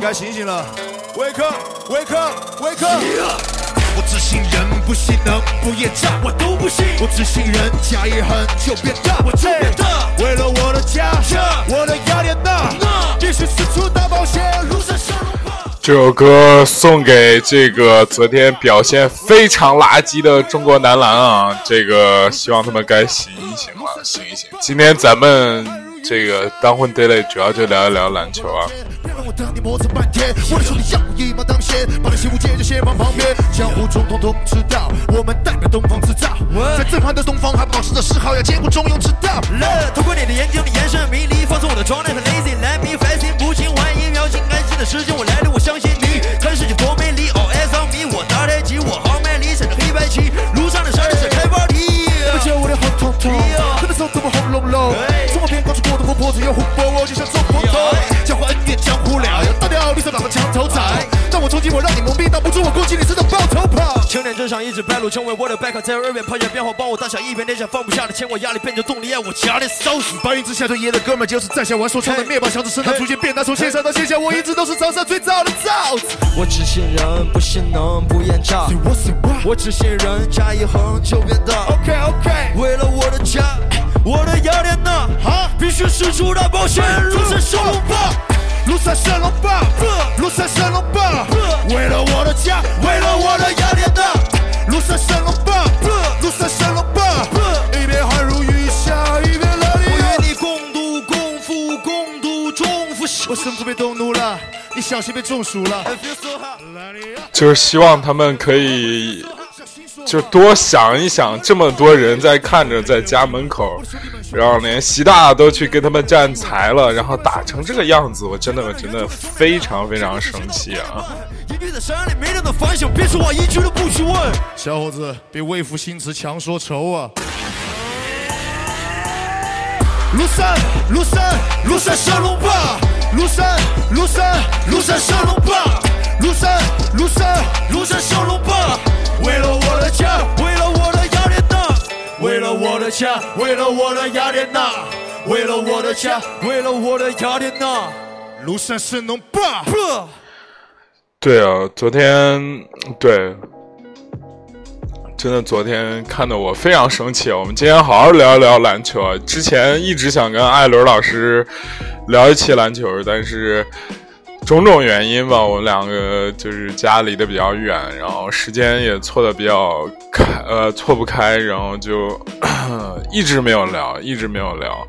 该醒醒了，Wake up，Wake up，Wake up。我只信人不信能不厌诈，我都不信。我只信人假一横就变大，我就变大。为了我的家，我的雅典娜，继续四处大冒险，路上上路吧。这首歌送给这个昨天表现非常垃圾的中国男篮啊，这个希望他们该醒一醒了，醒一醒。今天咱们这个当混 daily 主要就聊一聊篮球啊。磨蹭半天，我的兄弟要一马当先，把那些误解就先放旁边。江湖中通通知道，我们代表东方制造，在震撼的东方还保持着嗜好，要兼顾中庸之道。透过你的眼睛你眼神迷离，放松我的状态很 lazy。Let me fasting，不轻怀疑，秒进安静的时间，我来了，我相信你。看世界多美丽，All eyes on me，我打太极，我真上一直败露，成为我的 back，在耳边抛下变化，帮我打下一片天下放不下的牵挂，压力变成动力，爱我加点烧死。白云之下对野的哥们，就是在下玩说唱的灭霸，强子身上逐渐变大，从线上到线下，我一直都是场上最早的造子。我只信人，不信能不厌诈。我只信人，加一横就变大。OK OK，为了我的家，我的雅典娜，必须使出大冒险，路上小龙吧。庐山升龙霸，庐山升龙霸，为了我的家，为了我的雅典娜，庐山升龙霸，庐山升龙霸，一边汗如雨下，一边热我。与你共度共赴，共度中夫。我生不被动怒了，你小心被中暑了。I feel so hot 就是希望他们可以就多想一想，这么多人在看着，在家门口，然后连习大都去跟他们站台了，然后打成这个样子，我真的我真的非常非常生气啊！隐居在山里，没人的方向，别说话，一句都不许问。小伙子，别为赋新词强说愁啊！庐山，庐山，庐山升龙霸，庐山，庐山，庐山升龙霸，庐山，庐山，庐山升龙霸，为了我的家，为了我的，为了我的家，为了我的雅典娜，为了我的家，为了我的雅典娜。庐山升龙霸。不，对啊，昨天对，真的昨天看得我非常生气啊！我们今天好好聊一聊篮球啊！之前一直想跟艾伦老师聊一期篮球，但是种种原因吧，我们两个就是家离得比较远，然后时间也错的比较开，呃，错不开，然后就 一直没有聊，一直没有聊。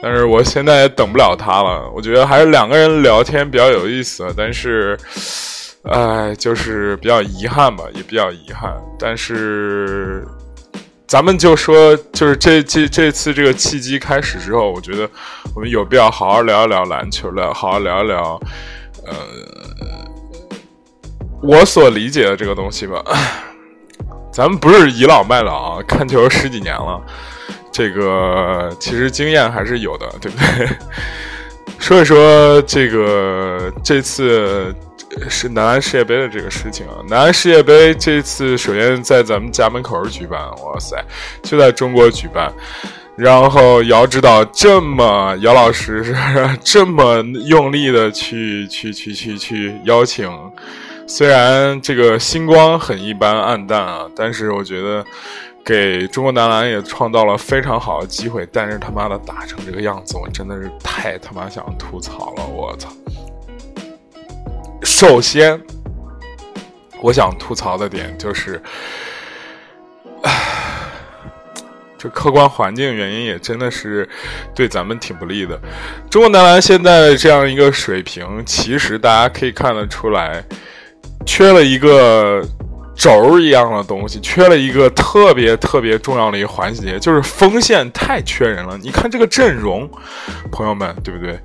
但是我现在也等不了他了，我觉得还是两个人聊天比较有意思，但是。哎，就是比较遗憾吧，也比较遗憾。但是，咱们就说，就是这这这次这个契机开始之后，我觉得我们有必要好好聊一聊篮球，聊好好聊一聊，呃，我所理解的这个东西吧。咱们不是倚老卖老啊，看球十几年了，这个其实经验还是有的，对不对？说一说这个这次是男篮世界杯的这个事情啊，男篮世界杯这次首先在咱们家门口举办，哇塞，就在中国举办。然后姚指导这么，姚老师是这么用力的去 去去去去邀请，虽然这个星光很一般暗淡啊，但是我觉得给中国男篮也创造了非常好的机会，但是他妈的打成这个样子，我真的是太他妈想吐槽了，我操！首先，我想吐槽的点就是，这客观环境原因也真的是对咱们挺不利的。中国男篮现在这样一个水平，其实大家可以看得出来，缺了一个轴一样的东西，缺了一个特别特别重要的一个环节，就是锋线太缺人了。你看这个阵容，朋友们，对不对？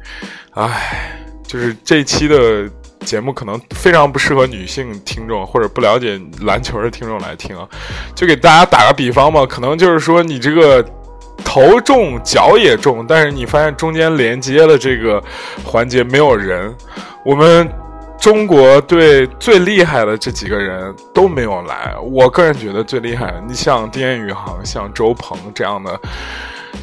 唉，就是这期的节目可能非常不适合女性听众或者不了解篮球的听众来听啊。就给大家打个比方吧，可能就是说你这个头重脚也重，但是你发现中间连接的这个环节没有人，我们。中国队最厉害的这几个人都没有来，我个人觉得最厉害的，你像丁彦雨航、像周鹏这样的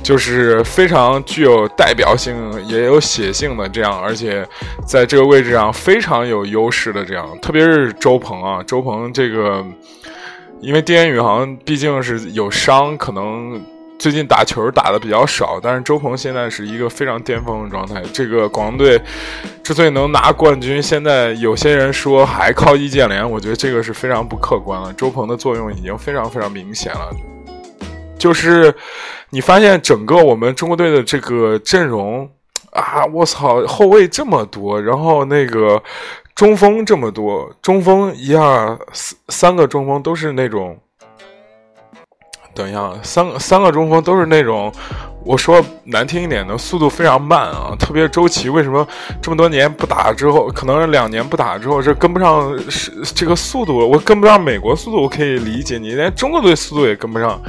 就是非常具有代表性，也有写性的这样，而且在这个位置上非常有优势的这样，特别是周鹏啊，周鹏这个，因为丁彦雨航毕竟是有伤，可能最近打球打的比较少，但是周鹏现在是一个非常巅峰的状态。这个广东队之所以能拿冠军，现在有些人说还靠易建联，我觉得这个是非常不客观了。周鹏的作用已经非常非常明显了。就是你发现整个我们中国队的这个阵容啊，我操，后卫这么多，然后那个中锋这么多，中锋一下三三个中锋都是那种，等一下，三三个中锋都是那种。我说难听一点的，速度非常慢啊！特别周琦，为什么这么多年不打之后，可能是两年不打之后，这跟不上是这个速度，我跟不上美国速度，我可以理解。你连中国队速度也跟不上，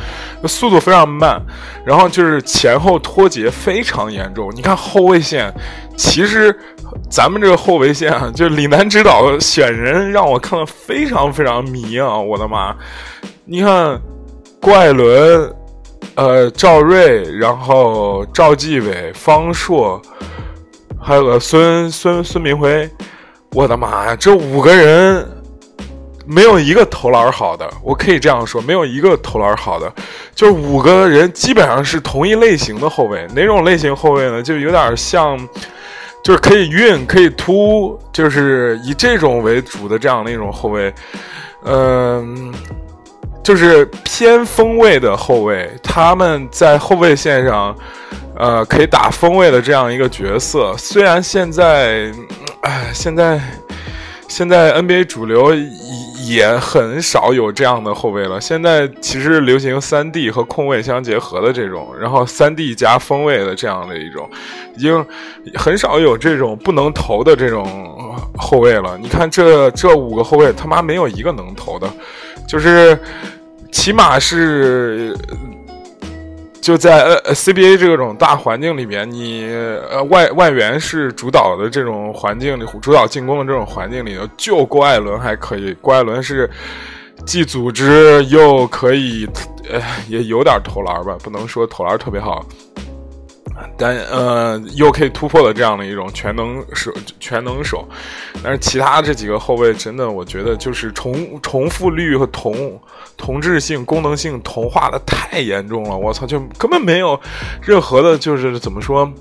速度非常慢，然后就是前后脱节非常严重。你看后卫线，其实咱们这个后卫线啊，就李楠指导选人让我看了非常非常迷啊！我的妈，你看郭艾伦。呃，赵睿，然后赵继伟、方硕，还有个孙孙孙明辉，我的妈呀，这五个人没有一个投篮好的，我可以这样说，没有一个投篮好的，就五个人基本上是同一类型的后卫，哪种类型后卫呢？就有点像，就是可以运、可以突，就是以这种为主的这样的一种后卫，嗯。就是偏锋位的后卫，他们在后卫线上，呃，可以打锋位的这样一个角色。虽然现在，哎，现在，现在 NBA 主流也很少有这样的后卫了。现在其实流行三 D 和控卫相结合的这种，然后三 D 加锋位的这样的一种，已经很少有这种不能投的这种后卫了。你看这这五个后卫，他妈没有一个能投的，就是。起码是就在呃 CBA 这种大环境里面，你呃外外援是主导的这种环境里，主导进攻的这种环境里头，就郭艾伦还可以。郭艾伦是既组织又可以，呃也有点投篮吧，不能说投篮特别好。但呃，又可以突破的这样的一种全能手，全能手。但是其他这几个后卫，真的我觉得就是重重复率和同同质性、功能性同化的太严重了。我操，就根本没有任何的，就是怎么说，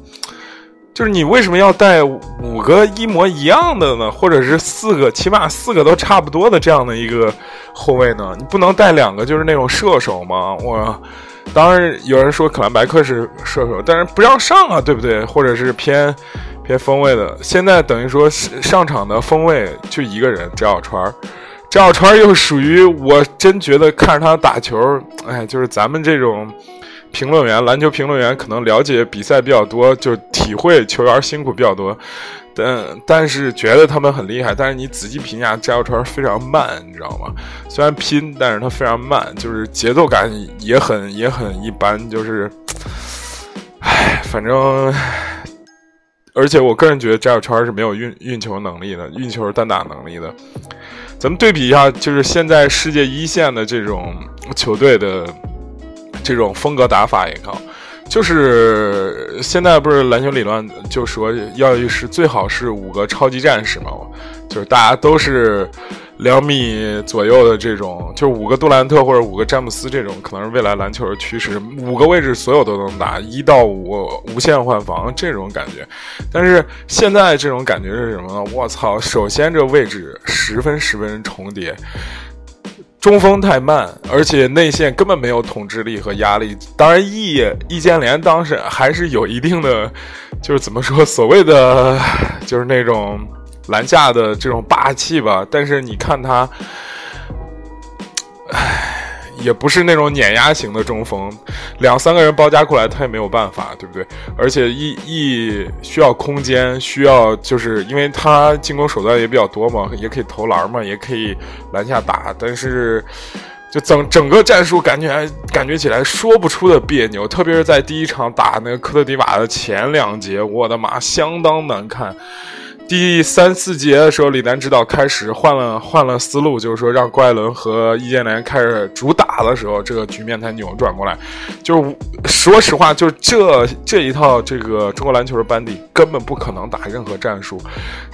就是你为什么要带五个一模一样的呢？或者是四个，起码四个都差不多的这样的一个后卫呢？你不能带两个，就是那种射手吗？我。当然，有人说可兰白克是射手，但是不让上啊，对不对？或者是偏偏锋位的。现在等于说上场的锋位就一个人，张小川。张小川又属于我真觉得看着他打球，哎，就是咱们这种评论员、篮球评论员，可能了解比赛比较多，就体会球员辛苦比较多。但但是觉得他们很厉害，但是你仔细评价，加油川非常慢，你知道吗？虽然拼，但是他非常慢，就是节奏感也很也很一般，就是，唉，反正，而且我个人觉得加油川是没有运运球能力的，运球单打能力的。咱们对比一下，就是现在世界一线的这种球队的这种风格打法也好。就是现在不是篮球理论就说要是最好是五个超级战士嘛，就是大家都是两米左右的这种，就五个杜兰特或者五个詹姆斯这种，可能是未来篮球的趋势。五个位置所有都能打，一到五无限换防这种感觉。但是现在这种感觉是什么呢？我操！首先这位置十分十分重叠。中锋太慢，而且内线根本没有统治力和压力。当然，易易建联当时还是有一定的，就是怎么说，所谓的就是那种篮下的这种霸气吧。但是你看他，唉。也不是那种碾压型的中锋，两三个人包夹过来他也没有办法，对不对？而且一一需要空间，需要就是因为他进攻手段也比较多嘛，也可以投篮嘛，也可以篮下打，但是就整整个战术感觉感觉起来说不出的别扭，特别是在第一场打那个科特迪瓦的前两节，我的妈，相当难看。第三四节的时候，李楠指导开始换了换了思路，就是说让郭艾伦和易建联开始主打的时候，这个局面才扭转过来。就是说实话，就这这一套这个中国篮球的班底根本不可能打任何战术。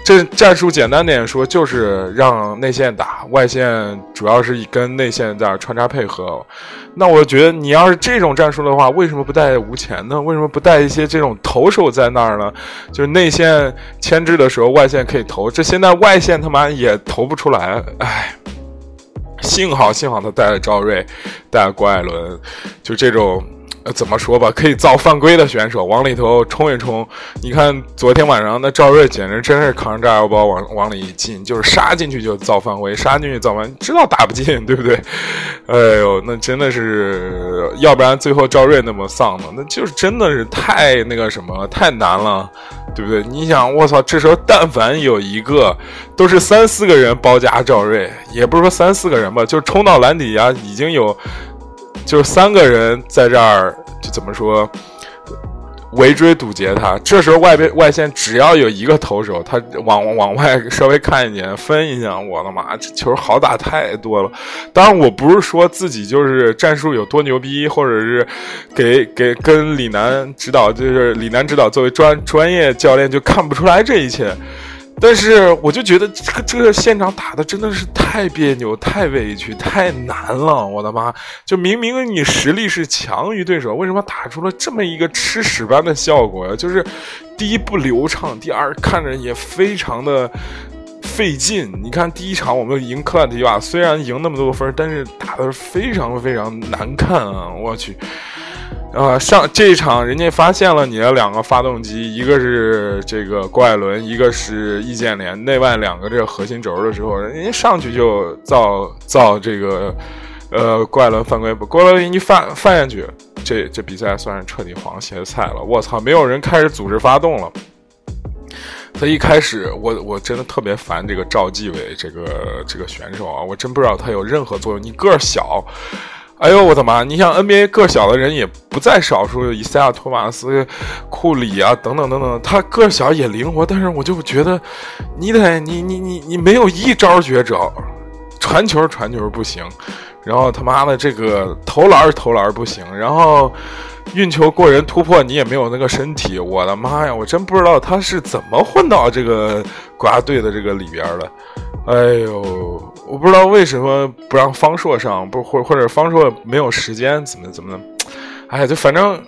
这战术简单点说，就是让内线打，外线主要是跟内线在穿插配合。那我觉得你要是这种战术的话，为什么不带吴前呢？为什么不带一些这种投手在那儿呢？就是内线牵制的时候，说外线可以投。这现在外线他妈也投不出来，唉。幸好幸好他带了赵睿，带了郭艾伦，就这种。呃，怎么说吧，可以造犯规的选手往里头冲一冲。你看昨天晚上那赵睿简直真是扛着炸药包往往里一进，就是杀进去就造犯规，杀进去造犯，知道打不进，对不对？哎呦，那真的是，要不然最后赵睿那么丧呢，那就是真的是太那个什么，太难了，对不对？你想，我操，这时候但凡有一个，都是三四个人包夹赵睿，也不是说三四个人吧，就冲到篮底下已经有。就是三个人在这儿，就怎么说，围追堵截他。这时候外边外线只要有一个投手，他往往外稍微看一眼分一下，我的妈，这球好打太多了。当然，我不是说自己就是战术有多牛逼，或者是给给跟李楠指导，就是李楠指导作为专专业教练就看不出来这一切。但是我就觉得这个这个现场打的真的是太别扭、太委屈、太难了！我的妈！就明明你实力是强于对手，为什么打出了这么一个吃屎般的效果呀？就是第一不流畅，第二看着也非常的费劲。你看第一场我们赢克兰迪瓦，虽然赢那么多分，但是打的非常非常难看啊！我去。呃，上这一场，人家发现了你的两个发动机，一个是这个郭艾伦，一个是易建联，内外两个这个核心轴的时候，人家上去就造造这个，呃，郭艾伦犯规不，郭艾伦一犯犯下去，这这比赛算是彻底黄歇菜了。我操，没有人开始组织发动了。他一开始，我我真的特别烦这个赵继伟这个这个选手啊，我真不知道他有任何作用。你个儿小。哎呦我的妈！你像 NBA 个小的人也不在少数，以赛亚·托马斯、库里啊等等等等，他个小也灵活，但是我就觉得，你得你你你你没有一招绝招，传球传球不行，然后他妈的这个投篮投篮不行，然后运球过人突破你也没有那个身体，我的妈呀！我真不知道他是怎么混到这个国家队的这个里边的。哎呦，我不知道为什么不让方硕上，不或或者方硕没有时间，怎么怎么的？哎，就反正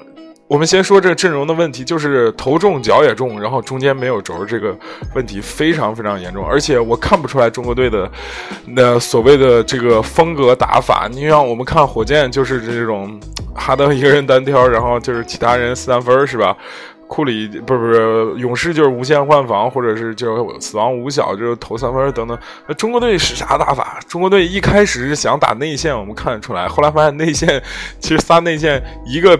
我们先说这阵容的问题，就是头重脚也重，然后中间没有轴，这个问题非常非常严重。而且我看不出来中国队的那所谓的这个风格打法。你像我们看火箭，就是这种哈登一个人单挑，然后就是其他人三分，是吧？库里不是不是勇士就是无限换防，或者是就是死亡五小就是投三分等等。那中国队是啥打法？中国队一开始是想打内线，我们看得出来。后来发现内线其实仨内线一个，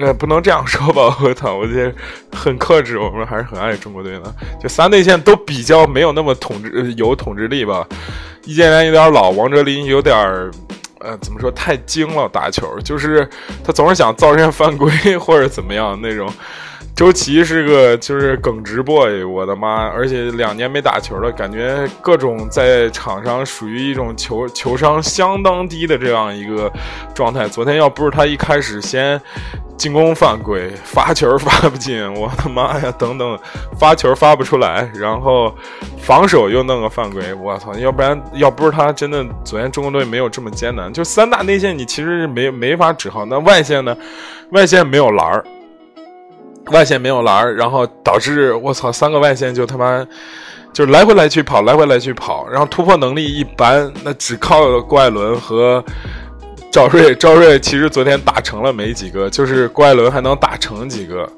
呃不能这样说吧？我操，我觉得很克制。我们还是很爱中国队的。就仨内线都比较没有那么统治有统治力吧。易建联有点老，王哲林有点呃怎么说太精了打球，就是他总是想造成犯规 或者怎么样那种。周琦是个就是耿直 boy，我的妈！而且两年没打球了，感觉各种在场上属于一种球球商相当低的这样一个状态。昨天要不是他一开始先进攻犯规，发球发不进，我的妈呀！等等，发球发不出来，然后防守又弄个犯规，我操！要不然要不是他，真的昨天中国队没有这么艰难。就三大内线你其实是没没法指号，那外线呢？外线没有篮儿。外线没有篮儿，然后导致我操，三个外线就他妈就来回来去跑，来回来去跑，然后突破能力一般，那只靠郭艾伦和赵睿。赵睿其实昨天打成了没几个，就是郭艾伦还能打成几个。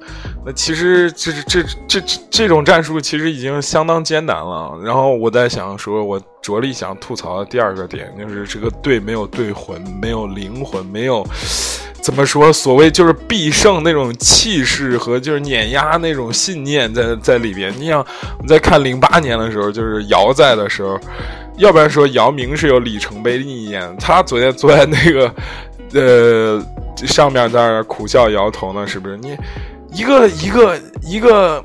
那其实这这这这这种战术其实已经相当艰难了。然后我在想说，我着力想吐槽的第二个点就是这个队没有队魂，没有灵魂，没有。怎么说？所谓就是必胜那种气势和就是碾压那种信念在在里边。你想，你在看零八年的时候，就是姚在的时候，要不然说姚明是有里程碑意义。他昨天坐在那个呃上面在那苦笑摇头呢，是不是？你一个一个一个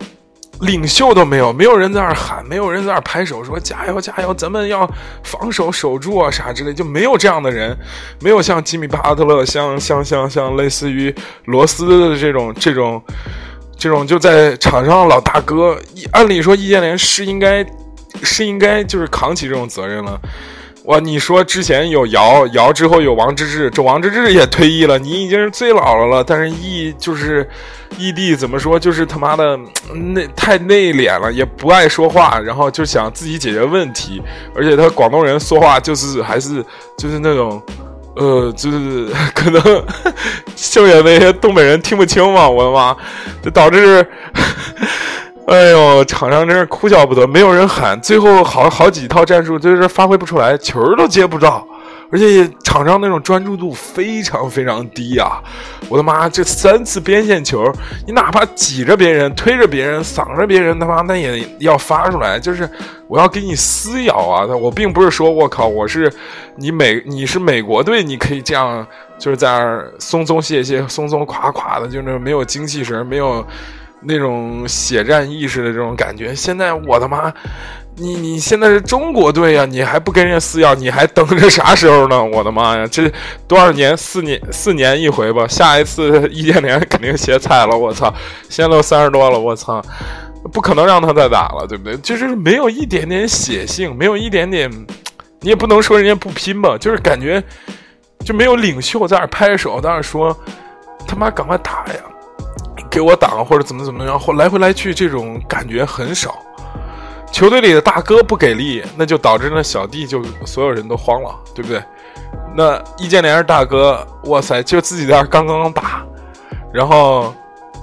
领袖都没有，没有人在那儿喊，没有人在那儿拍手说加油加油，咱们要防守守住啊啥之类，就没有这样的人，没有像吉米巴特勒，像像像像类似于罗斯的这种这种这种就在场上老大哥。按理说易建联是应该是应该就是扛起这种责任了。哇，你说之前有姚姚之后有王治郅，这王治郅也退役了，你已经是最老了了。但是易就是易地怎么说，就是他妈的内太内敛了，也不爱说话，然后就想自己解决问题。而且他广东人说话就是还是就是那种，呃，就是 可能秀野那些东北人听不清嘛，我的妈，就导致。哎呦，场上真是哭笑不得，没有人喊，最后好好几套战术就是发挥不出来，球都接不到，而且场上那种专注度非常非常低啊！我的妈，这三次边线球，你哪怕挤着别人、推着别人、搡着别人，他妈那也要发出来，就是我要给你撕咬啊！我并不是说我靠，我是你美，你是美国队，你可以这样，就是在那儿松松懈懈、松松垮垮的，就是没有精气神，没有。那种血战意识的这种感觉，现在我的妈，你你现在是中国队呀，你还不跟人家撕咬，你还等着啥时候呢？我的妈呀，这多少年四年四年一回吧，下一次易建联肯定歇菜了，我操，现在都三十多了，我操，不可能让他再打了，对不对？就是没有一点点血性，没有一点点，你也不能说人家不拼吧，就是感觉就没有领袖在那拍手，在那说他妈赶快打呀。给我挡或者怎么怎么样，或来回来去这种感觉很少。球队里的大哥不给力，那就导致那小弟就所有人都慌了，对不对？那易建联是大哥，哇塞，就自己在那刚刚打，然后。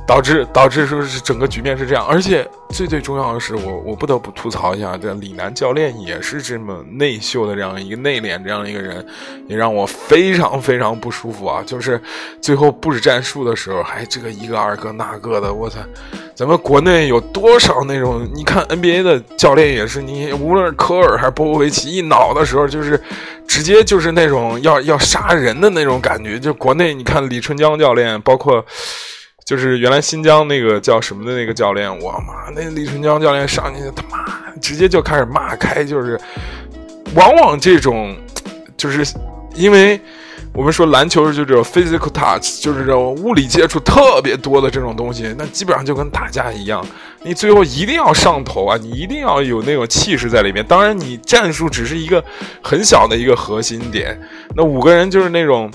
导致导致说是整个局面是这样，而且最最重要的是，我我不得不吐槽一下，这李楠教练也是这么内秀的这样一个内敛这样一个人，也让我非常非常不舒服啊！就是最后布置战术的时候，还这个一个二个那个的，我操！咱们国内有多少那种？你看 NBA 的教练也是，你无论科尔还是波波维奇，一恼的时候就是直接就是那种要要杀人的那种感觉。就国内你看李春江教练，包括。就是原来新疆那个叫什么的那个教练，我妈那李春江教练上去他妈直接就开始骂开，就是往往这种，就是因为我们说篮球就这种 physical touch，就是这种物理接触特别多的这种东西，那基本上就跟打架一样，你最后一定要上头啊，你一定要有那种气势在里面。当然，你战术只是一个很小的一个核心点，那五个人就是那种。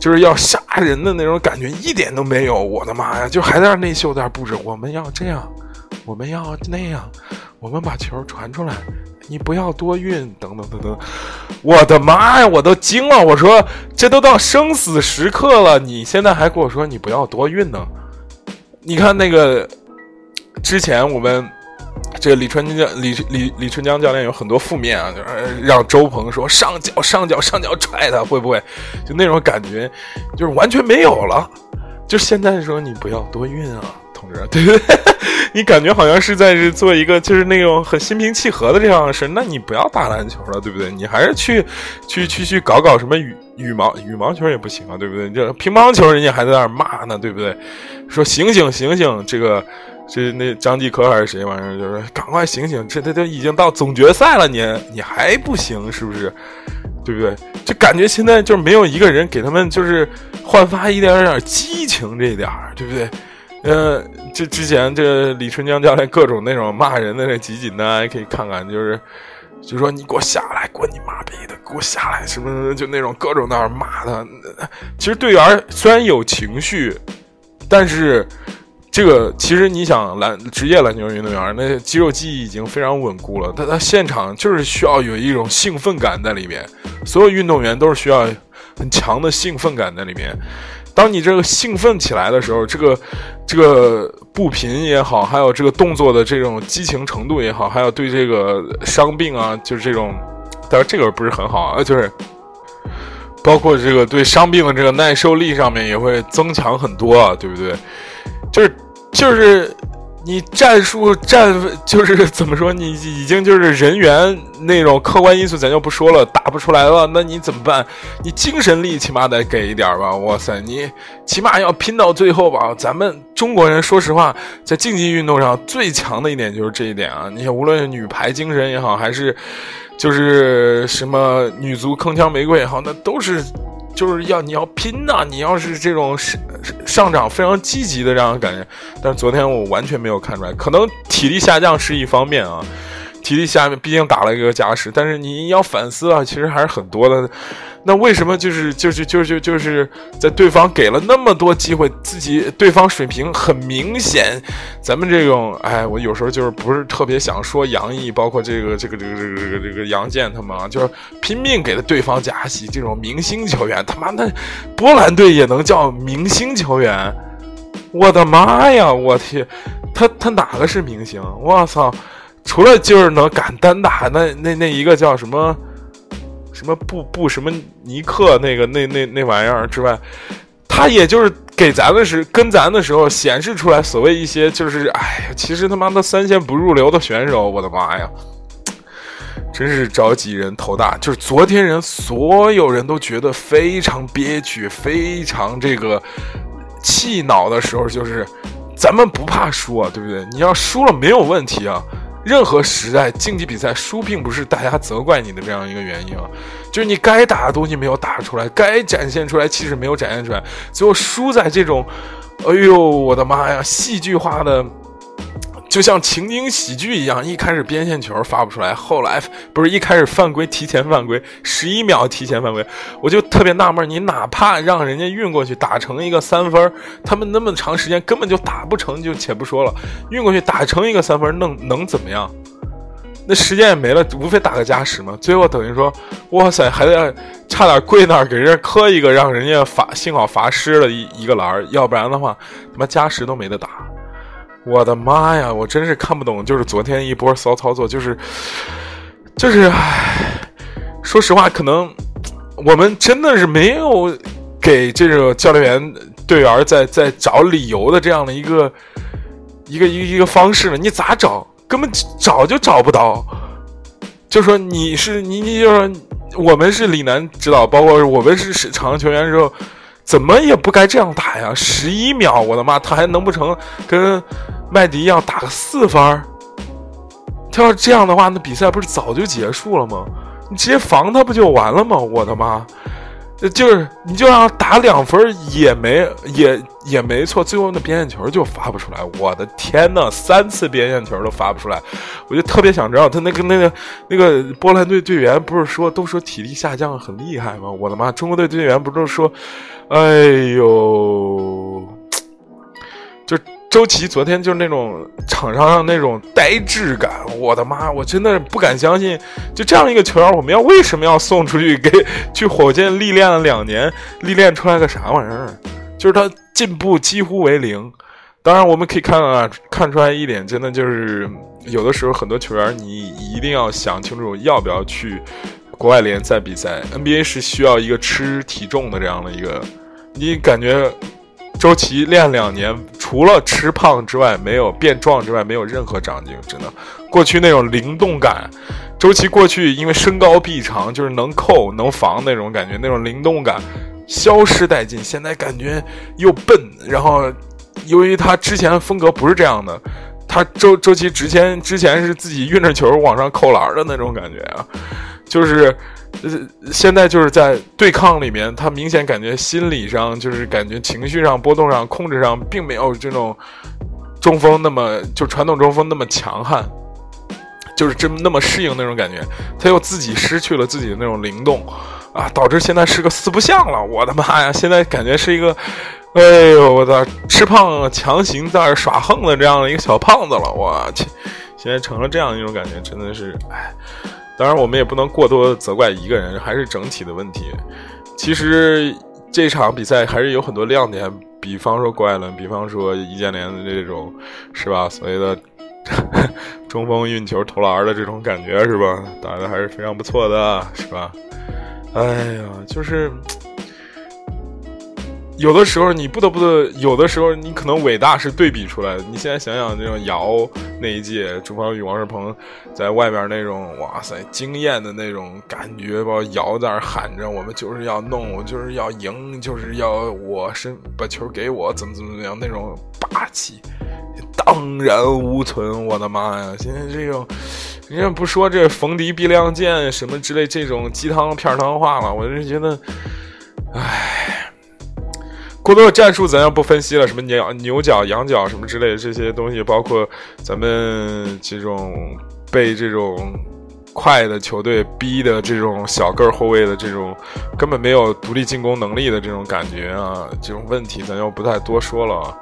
就是要杀人的那种感觉一点都没有，我的妈呀！就还在那内秀在那布置，我们要这样，我们要那样，我们把球传出来，你不要多运，等等等等。我的妈呀，我都惊了！我说这都到生死时刻了，你现在还跟我说你不要多运呢？你看那个之前我们。这个李春江李李李春江教练有很多负面啊，就是让周鹏说上脚上脚上脚踹他，会不会就那种感觉，就是完全没有了。就现在说你不要多运啊，同志，对不对？你感觉好像是在是做一个就是那种很心平气和的这样的事，那你不要打篮球了，对不对？你还是去去去去搞搞什么羽羽毛羽毛球也不行啊，对不对？这乒乓球人家还在那骂呢，对不对？说醒醒醒醒，这个。这那张继科还是谁玩意儿？就是赶快醒醒！这这都已经到总决赛了，你你还不行，是不是？对不对？就感觉现在就是没有一个人给他们就是焕发一点点激情，这点儿，对不对？呃，这之前这李春江教练各种那种骂人的那集锦呢，可以看看，就是就说你给我下来，滚你妈逼的，给我下来，什么就那种各种那样骂他。其实队员虽然有情绪，但是。这个其实你想篮职业篮球运动员，那肌肉记忆已经非常稳固了。他他现场就是需要有一种兴奋感在里面，所有运动员都是需要很强的兴奋感在里面。当你这个兴奋起来的时候，这个这个步频也好，还有这个动作的这种激情程度也好，还有对这个伤病啊，就是这种，但是这个不是很好啊，就是包括这个对伤病的这个耐受力上面也会增强很多啊，对不对？就是就是你战术战就是 怎么说？你已经就是人员那种客观因素，咱就不说了，打不出来了，那你怎么办？你精神力起码得给一点吧？哇塞，你起码要拼到最后吧？咱们中国人说实话，在竞技运动上最强的一点就是这一点啊！你看，无论是女排精神也好，还是就是什么女足铿锵玫瑰也好，那都是。就是要你要拼呐！你要是这种上上涨非常积极的这样的感觉，但是昨天我完全没有看出来，可能体力下降是一方面啊，体力下面毕竟打了一个加时，但是你要反思啊，其实还是很多的。那为什么就是就是就是就是在对方给了那么多机会，自己对方水平很明显，咱们这种哎，我有时候就是不是特别想说杨毅，包括这个这个这个这个这个这个杨健他们啊，就是拼命给了对方加戏，这种明星球员，他妈的波兰队也能叫明星球员？我的妈呀！我天，他他哪个是明星？我操！除了就是能敢单打那那那一个叫什么？什么布布什么尼克那个那那那玩意儿之外，他也就是给咱的是跟咱的时候显示出来所谓一些就是哎呀，其实他妈的三线不入流的选手，我的妈呀，真是着急人头大。就是昨天人所有人都觉得非常憋屈，非常这个气恼的时候，就是咱们不怕输啊，对不对？你要输了没有问题啊。任何时代竞技比赛输并不是大家责怪你的这样一个原因啊，就是你该打的东西没有打出来，该展现出来气势没有展现出来，最后输在这种，哎呦我的妈呀，戏剧化的。就像情景喜剧一样，一开始边线球发不出来，后来不是一开始犯规提前犯规，十一秒提前犯规，我就特别纳闷，你哪怕让人家运过去打成一个三分，他们那么长时间根本就打不成就且不说了，运过去打成一个三分能能怎么样？那时间也没了，无非打个加时嘛。最后等于说，哇塞，还得差点跪那儿给人家磕一个，让人家罚，幸好罚失了一一个篮儿要不然的话，他妈加时都没得打。我的妈呀！我真是看不懂，就是昨天一波骚操作，就是，就是，唉，说实话，可能我们真的是没有给这个教练员、队员在在找理由的这样的一个一个一一个方式呢？你咋找？根本找就找不到。就说你是你，你就说我们是李楠指导，包括我们是场上球员的时候。怎么也不该这样打呀！十一秒，我的妈，他还能不成跟麦迪一样打个四分？他要这样的话，那比赛不是早就结束了吗？你直接防他不就完了吗？我的妈！就是你就让打两分也没也也没错，最后那边线球就发不出来。我的天呐，三次边线球都发不出来，我就特别想知道他那个那个那个波兰队队员不是说都说体力下降很厉害吗？我的妈，中国队队员不都说？哎呦，就周琦昨天就是那种场上那种呆滞感，我的妈，我真的不敢相信，就这样一个球员，我们要为什么要送出去给去火箭历练了两年，历练出来个啥玩意儿？就是他进步几乎为零。当然，我们可以看啊，看出来一点，真的就是有的时候很多球员，你一定要想清楚要不要去国外联赛比赛。NBA 是需要一个吃体重的这样的一个。你感觉周琦练两年，除了吃胖之外，没有变壮之外，没有任何长进。真的，过去那种灵动感，周琦过去因为身高臂长，就是能扣能防那种感觉，那种灵动感消失殆尽。现在感觉又笨，然后由于他之前的风格不是这样的，他周周琦之前之前是自己运着球往上扣篮的那种感觉啊，就是。呃，现在就是在对抗里面，他明显感觉心理上就是感觉情绪上波动上控制上，并没有这种中锋那么就传统中锋那么强悍，就是这么那么适应那种感觉，他又自己失去了自己的那种灵动啊，导致现在是个四不像了。我的妈呀，现在感觉是一个，哎呦我的吃胖强行在那耍横的这样的一个小胖子了。我去，现在成了这样一种感觉，真的是哎。当然，我们也不能过多责怪一个人，还是整体的问题。其实这场比赛还是有很多亮点，比方说郭艾伦，比方说易建联的这种，是吧？所谓的 中锋运球投篮的这种感觉，是吧？打的还是非常不错的，是吧？哎呀，就是有的时候你不得不的，有的时候你可能伟大是对比出来的。你现在想想那种姚那一届，朱芳雨、王仕鹏在外边那种，哇塞，惊艳的那种感觉吧。姚在那喊着：“我们就是要弄，我就是要赢，就是要我身把球给我，怎么怎么怎么样那种霸气，荡然无存。我的妈呀！现在这种，人家不说这逢敌必亮剑什么之类这种鸡汤片汤话了，我就觉得，唉。过多的战术咱要不分析了，什么牛牛角、羊角什么之类的这些东西，包括咱们这种被这种快的球队逼的这种小个儿后卫的这种根本没有独立进攻能力的这种感觉啊，这种问题咱就不太多说了。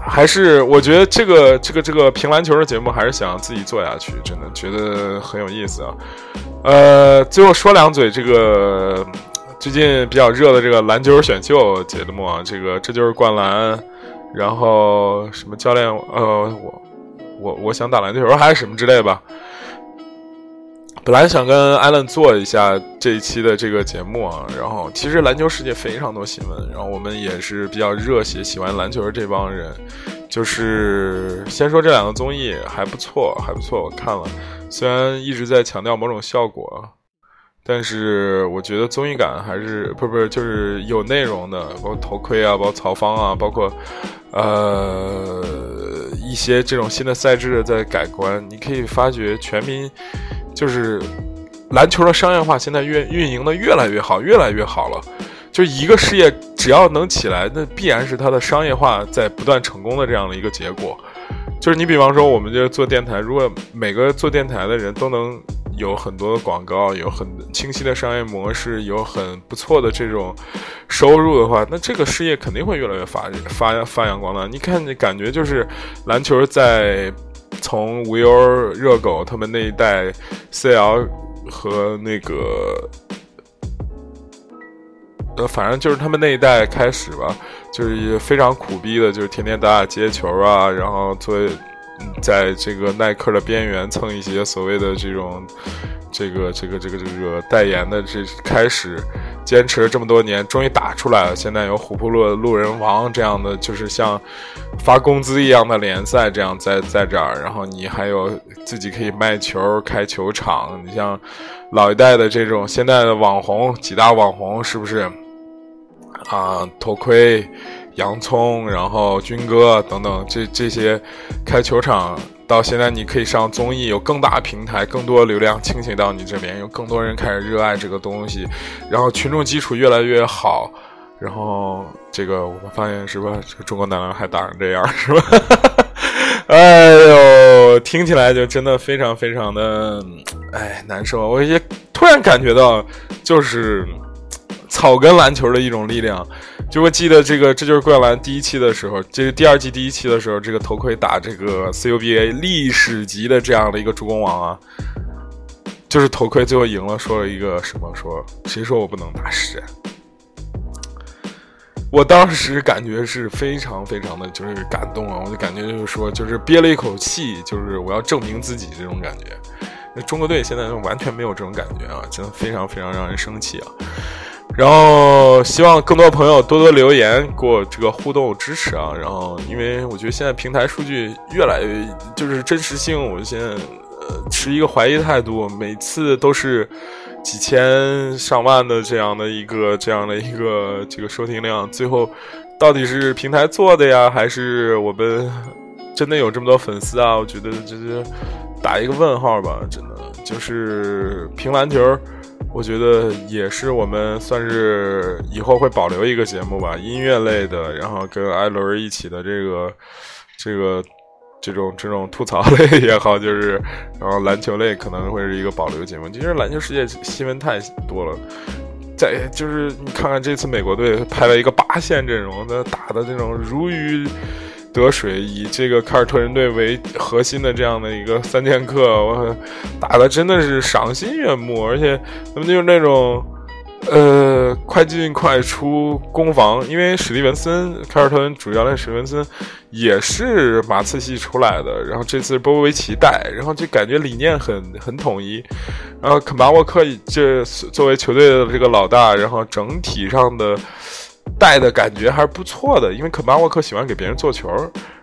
还是我觉得这个这个这个评篮球的节目还是想自己做下去，真的觉得很有意思啊。呃，最后说两嘴这个。最近比较热的这个篮球选秀节目啊，这个这就是灌篮，然后什么教练呃，我我我想打篮球还是什么之类吧。本来想跟艾伦做一下这一期的这个节目啊，然后其实篮球世界非常多新闻，然后我们也是比较热血，喜欢篮球的这帮人，就是先说这两个综艺还不错，还不错，我看了，虽然一直在强调某种效果。但是我觉得综艺感还是不不是就是有内容的，包括头盔啊，包括曹芳啊，包括呃一些这种新的赛制的在改观，你可以发觉全民就是篮球的商业化现在运运营的越来越好，越来越好了。就一个事业只要能起来，那必然是它的商业化在不断成功的这样的一个结果。就是你比方说我们就做电台，如果每个做电台的人都能。有很多的广告，有很清晰的商业模式，有很不错的这种收入的话，那这个事业肯定会越来越发发发扬光大。你看，你感觉就是篮球在从无忧、热狗他们那一代，CL 和那个呃，反正就是他们那一代开始吧，就是非常苦逼的，就是天天打打接球啊，然后作为。在这个耐克的边缘蹭一些所谓的这种，这个这个这个这个代言的，这开始坚持了这么多年，终于打出来了。现在有虎扑路路人王这样的，就是像发工资一样的联赛，这样在在这儿。然后你还有自己可以卖球、开球场。你像老一代的这种现在的网红，几大网红是不是啊？头盔。洋葱，然后军哥等等，这这些开球场到现在，你可以上综艺，有更大平台，更多流量倾斜到你这边，有更多人开始热爱这个东西，然后群众基础越来越好，然后这个我们发现是吧？这个中国男篮还打成这样是吧？哎呦，听起来就真的非常非常的哎难受，我也突然感觉到就是草根篮球的一种力量。就我记得这个，这就是灌篮第一期的时候，这是第二季第一期的时候，这个头盔打这个 CUBA 历史级的这样的一个助攻王啊，就是头盔最后赢了，说了一个什么？说谁说我不能打实战？我当时感觉是非常非常的就是感动啊，我就感觉就是说，就是憋了一口气，就是我要证明自己这种感觉。那中国队现在就完全没有这种感觉啊，真的非常非常让人生气啊。然后希望更多朋友多多留言，给我这个互动支持啊。然后，因为我觉得现在平台数据越来越就是真实性，我现在呃持一个怀疑态度。每次都是几千上万的这样的一个这样的一个这个收听量，最后到底是平台做的呀，还是我们真的有这么多粉丝啊？我觉得就是打一个问号吧，真的就是评篮球。我觉得也是，我们算是以后会保留一个节目吧，音乐类的，然后跟艾伦一起的这个，这个，这种这种吐槽类也好，就是，然后篮球类可能会是一个保留节目。其实篮球世界新闻太多了，在就是你看看这次美国队派了一个八线阵容，那打的这种如鱼。得水以这个凯尔特人队为核心的这样的一个三剑客，我打的真的是赏心悦目，而且他们就是那种呃，快进快出攻防，因为史蒂文森，凯尔特人主教练史蒂文森也是马刺系出来的，然后这次波波维奇带，然后就感觉理念很很统一，然后肯巴沃克这作为球队的这个老大，然后整体上的带的感觉还是不错的，因为肯巴沃克喜欢给别人做球。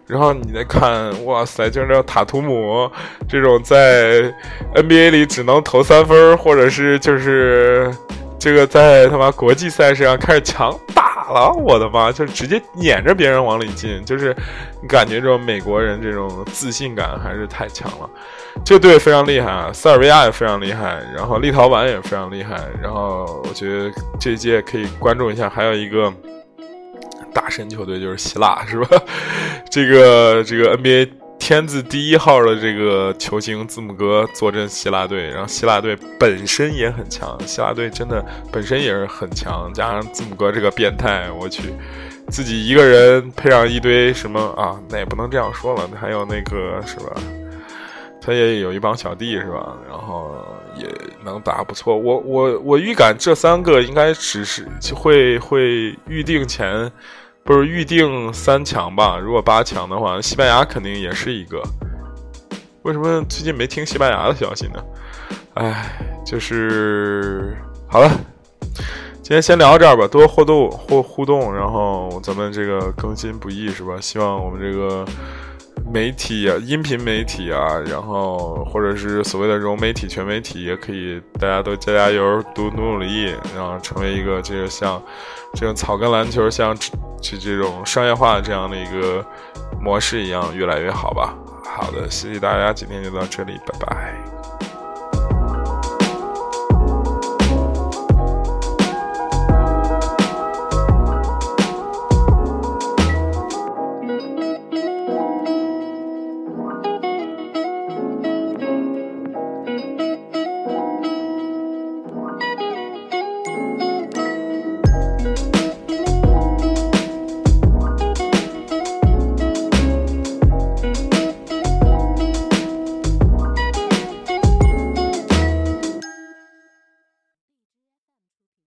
然后你再看，哇塞，就是这塔图姆这种在 NBA 里只能投三分，或者是就是这个在他妈国际赛事上开始强了，我的妈，就直接撵着别人往里进，就是感觉这种美国人这种自信感还是太强了。这队非常厉害啊，塞尔维亚也非常厉害，然后立陶宛也非常厉害，然后我觉得这届可以关注一下，还有一个。大神球队就是希腊，是吧？这个这个 NBA 天字第一号的这个球星字母哥坐镇希腊队，然后希腊队本身也很强，希腊队真的本身也是很强，加上字母哥这个变态，我去，自己一个人配上一堆什么啊？那也不能这样说了，还有那个是吧？他也有一帮小弟是吧？然后也能打不错。我我我预感这三个应该只是会会预定前。不是预定三强吧？如果八强的话，西班牙肯定也是一个。为什么最近没听西班牙的消息呢？哎，就是好了，今天先聊到这儿吧。多互动或互动，然后咱们这个更新不易是吧？希望我们这个媒体啊，音频媒体啊，然后或者是所谓的融媒体、全媒体，也可以大家都加加油，多努努力，然后成为一个这个像这种草根篮球像。这这种商业化这样的一个模式一样，越来越好吧。好的，谢谢大家，今天就到这里，拜拜。